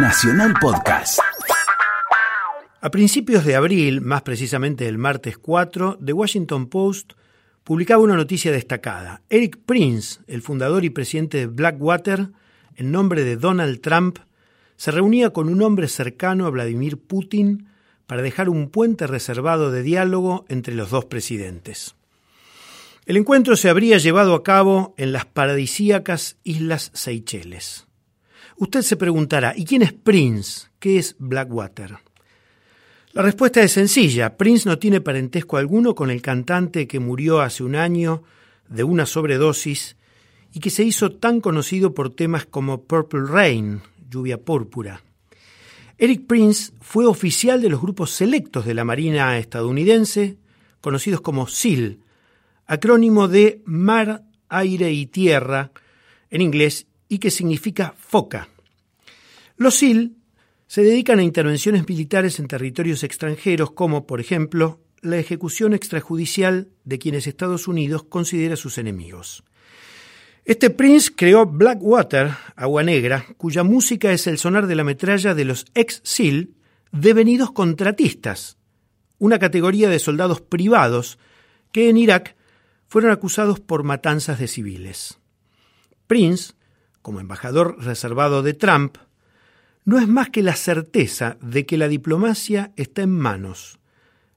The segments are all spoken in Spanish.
Nacional Podcast. A principios de abril, más precisamente el martes 4, The Washington Post publicaba una noticia destacada. Eric Prince, el fundador y presidente de Blackwater, en nombre de Donald Trump, se reunía con un hombre cercano a Vladimir Putin para dejar un puente reservado de diálogo entre los dos presidentes. El encuentro se habría llevado a cabo en las paradisíacas Islas Seychelles. Usted se preguntará, ¿y quién es Prince? ¿Qué es Blackwater? La respuesta es sencilla. Prince no tiene parentesco alguno con el cantante que murió hace un año de una sobredosis y que se hizo tan conocido por temas como Purple Rain, lluvia púrpura. Eric Prince fue oficial de los grupos selectos de la Marina estadounidense, conocidos como SEAL, acrónimo de Mar, Aire y Tierra en inglés y que significa foca. Los SEAL se dedican a intervenciones militares en territorios extranjeros como, por ejemplo, la ejecución extrajudicial de quienes Estados Unidos considera sus enemigos. Este Prince creó Blackwater, Agua Negra, cuya música es el sonar de la metralla de los ex-SEAL devenidos contratistas, una categoría de soldados privados que en Irak fueron acusados por matanzas de civiles. Prince, como embajador reservado de Trump, no es más que la certeza de que la diplomacia está en manos,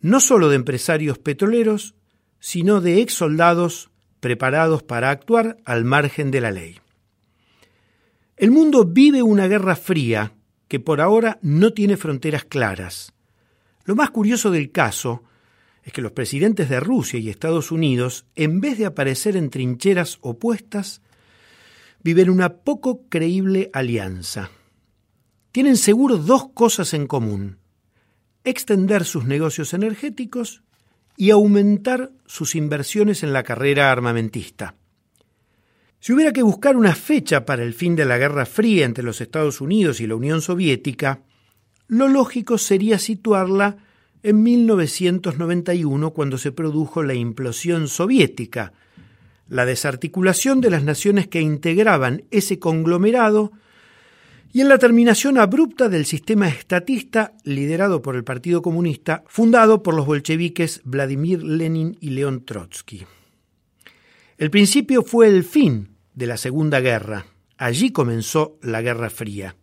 no solo de empresarios petroleros, sino de ex soldados preparados para actuar al margen de la ley. El mundo vive una guerra fría que por ahora no tiene fronteras claras. Lo más curioso del caso es que los presidentes de Rusia y Estados Unidos, en vez de aparecer en trincheras opuestas, viven una poco creíble alianza. Tienen seguro dos cosas en común, extender sus negocios energéticos y aumentar sus inversiones en la carrera armamentista. Si hubiera que buscar una fecha para el fin de la Guerra Fría entre los Estados Unidos y la Unión Soviética, lo lógico sería situarla en 1991 cuando se produjo la implosión soviética, la desarticulación de las naciones que integraban ese conglomerado y en la terminación abrupta del sistema estatista liderado por el Partido Comunista, fundado por los bolcheviques Vladimir Lenin y León Trotsky. El principio fue el fin de la Segunda Guerra. Allí comenzó la Guerra Fría.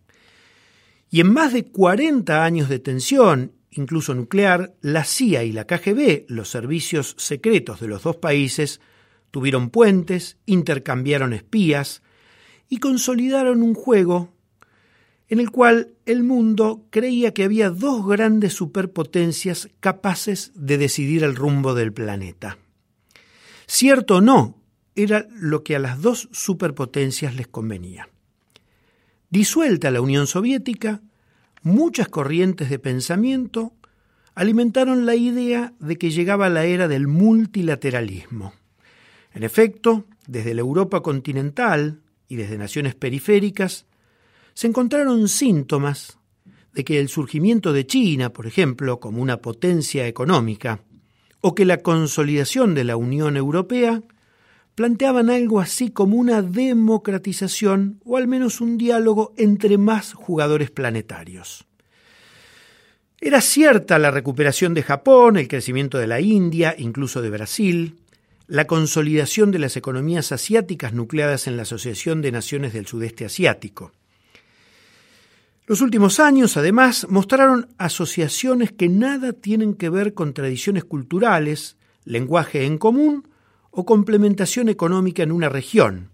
Y en más de 40 años de tensión incluso nuclear, la CIA y la KGB, los servicios secretos de los dos países, tuvieron puentes, intercambiaron espías y consolidaron un juego en el cual el mundo creía que había dos grandes superpotencias capaces de decidir el rumbo del planeta. Cierto o no, era lo que a las dos superpotencias les convenía. Disuelta la Unión Soviética, muchas corrientes de pensamiento alimentaron la idea de que llegaba la era del multilateralismo. En efecto, desde la Europa continental y desde naciones periféricas, se encontraron síntomas de que el surgimiento de China, por ejemplo, como una potencia económica, o que la consolidación de la Unión Europea planteaban algo así como una democratización o al menos un diálogo entre más jugadores planetarios. Era cierta la recuperación de Japón, el crecimiento de la India, incluso de Brasil, la consolidación de las economías asiáticas nucleadas en la Asociación de Naciones del Sudeste Asiático. Los últimos años, además, mostraron asociaciones que nada tienen que ver con tradiciones culturales, lenguaje en común o complementación económica en una región.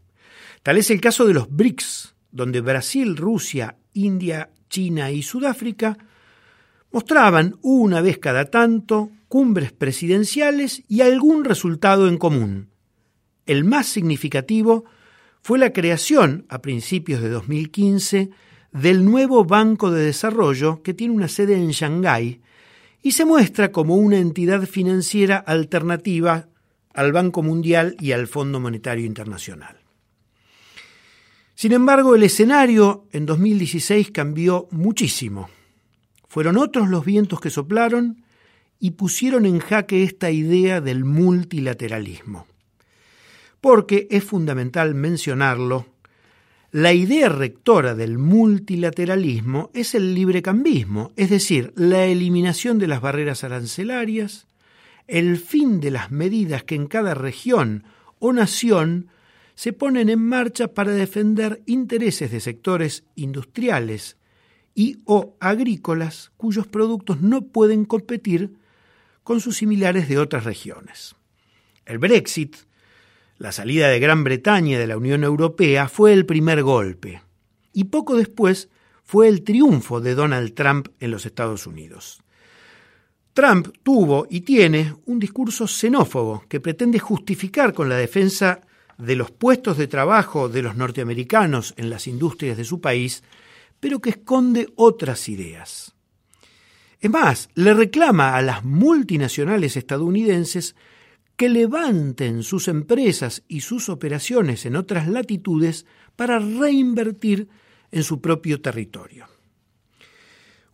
Tal es el caso de los BRICS, donde Brasil, Rusia, India, China y Sudáfrica mostraban una vez cada tanto cumbres presidenciales y algún resultado en común. El más significativo fue la creación, a principios de 2015, del nuevo Banco de Desarrollo que tiene una sede en Shanghái y se muestra como una entidad financiera alternativa al Banco Mundial y al Fondo Monetario Internacional. Sin embargo, el escenario en 2016 cambió muchísimo. Fueron otros los vientos que soplaron y pusieron en jaque esta idea del multilateralismo. Porque es fundamental mencionarlo, la idea rectora del multilateralismo es el librecambismo, es decir, la eliminación de las barreras arancelarias, el fin de las medidas que en cada región o nación se ponen en marcha para defender intereses de sectores industriales y o agrícolas cuyos productos no pueden competir con sus similares de otras regiones. El Brexit la salida de Gran Bretaña de la Unión Europea fue el primer golpe y poco después fue el triunfo de Donald Trump en los Estados Unidos. Trump tuvo y tiene un discurso xenófobo que pretende justificar con la defensa de los puestos de trabajo de los norteamericanos en las industrias de su país, pero que esconde otras ideas. Es más, le reclama a las multinacionales estadounidenses que levanten sus empresas y sus operaciones en otras latitudes para reinvertir en su propio territorio.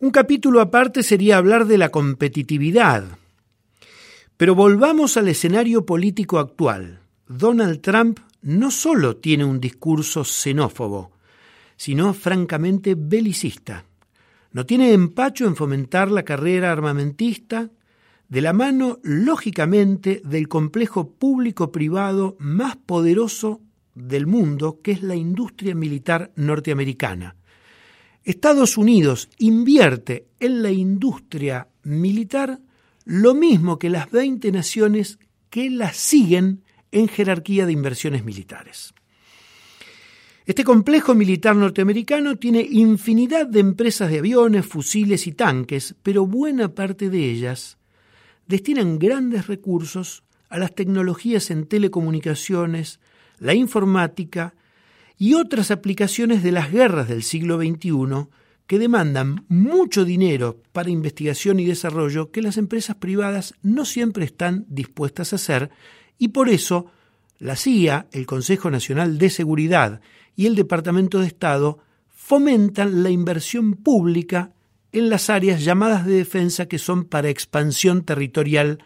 Un capítulo aparte sería hablar de la competitividad. Pero volvamos al escenario político actual. Donald Trump no solo tiene un discurso xenófobo, sino francamente belicista. No tiene empacho en fomentar la carrera armamentista, de la mano, lógicamente, del complejo público-privado más poderoso del mundo, que es la industria militar norteamericana. Estados Unidos invierte en la industria militar lo mismo que las 20 naciones que la siguen en jerarquía de inversiones militares. Este complejo militar norteamericano tiene infinidad de empresas de aviones, fusiles y tanques, pero buena parte de ellas destinan grandes recursos a las tecnologías en telecomunicaciones, la informática y otras aplicaciones de las guerras del siglo XXI que demandan mucho dinero para investigación y desarrollo que las empresas privadas no siempre están dispuestas a hacer y por eso la CIA, el Consejo Nacional de Seguridad y el Departamento de Estado fomentan la inversión pública en las áreas llamadas de defensa que son para expansión territorial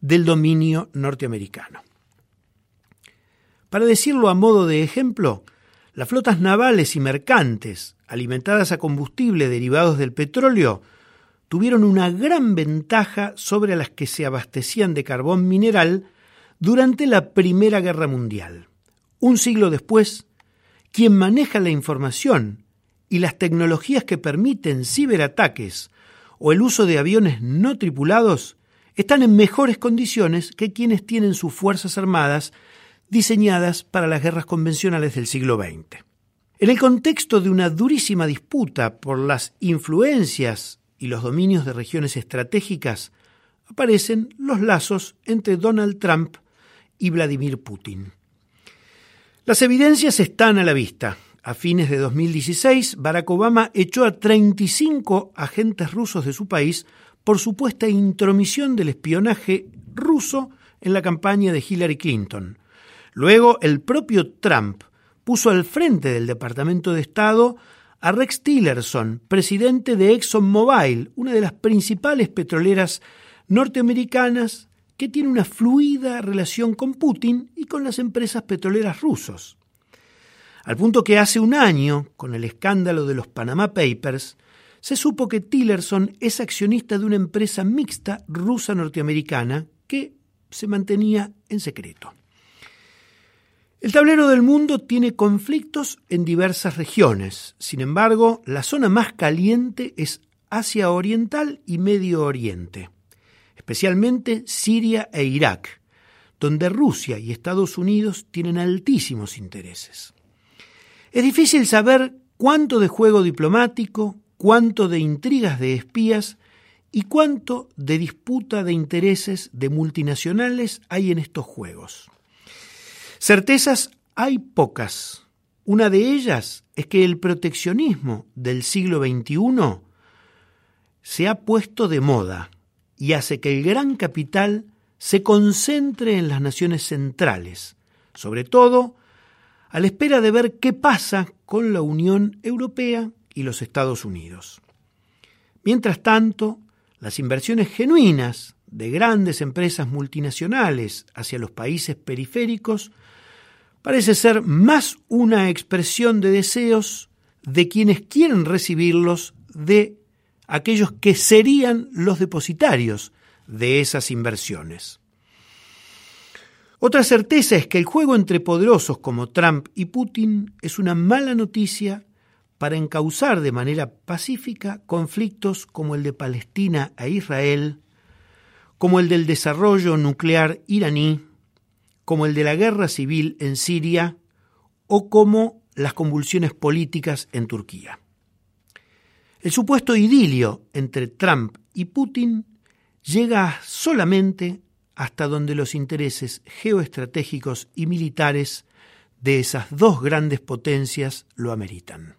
del dominio norteamericano. Para decirlo a modo de ejemplo, las flotas navales y mercantes alimentadas a combustible derivados del petróleo tuvieron una gran ventaja sobre las que se abastecían de carbón mineral durante la Primera Guerra Mundial. Un siglo después, quien maneja la información y las tecnologías que permiten ciberataques o el uso de aviones no tripulados están en mejores condiciones que quienes tienen sus fuerzas armadas diseñadas para las guerras convencionales del siglo XX. En el contexto de una durísima disputa por las influencias y los dominios de regiones estratégicas, aparecen los lazos entre Donald Trump y Vladimir Putin. Las evidencias están a la vista. A fines de 2016, Barack Obama echó a 35 agentes rusos de su país por supuesta intromisión del espionaje ruso en la campaña de Hillary Clinton. Luego, el propio Trump puso al frente del Departamento de Estado a Rex Tillerson, presidente de ExxonMobil, una de las principales petroleras norteamericanas que tiene una fluida relación con Putin y con las empresas petroleras rusos al punto que hace un año, con el escándalo de los Panama Papers, se supo que Tillerson es accionista de una empresa mixta rusa-norteamericana que se mantenía en secreto. El tablero del mundo tiene conflictos en diversas regiones. Sin embargo, la zona más caliente es Asia Oriental y Medio Oriente, especialmente Siria e Irak, donde Rusia y Estados Unidos tienen altísimos intereses. Es difícil saber cuánto de juego diplomático, cuánto de intrigas de espías y cuánto de disputa de intereses de multinacionales hay en estos juegos. Certezas hay pocas. Una de ellas es que el proteccionismo del siglo XXI se ha puesto de moda y hace que el gran capital se concentre en las naciones centrales, sobre todo a la espera de ver qué pasa con la Unión Europea y los Estados Unidos. Mientras tanto, las inversiones genuinas de grandes empresas multinacionales hacia los países periféricos parece ser más una expresión de deseos de quienes quieren recibirlos de aquellos que serían los depositarios de esas inversiones. Otra certeza es que el juego entre poderosos como Trump y Putin es una mala noticia para encauzar de manera pacífica conflictos como el de Palestina e Israel, como el del desarrollo nuclear iraní, como el de la guerra civil en Siria o como las convulsiones políticas en Turquía. El supuesto idilio entre Trump y Putin llega solamente hasta donde los intereses geoestratégicos y militares de esas dos grandes potencias lo ameritan.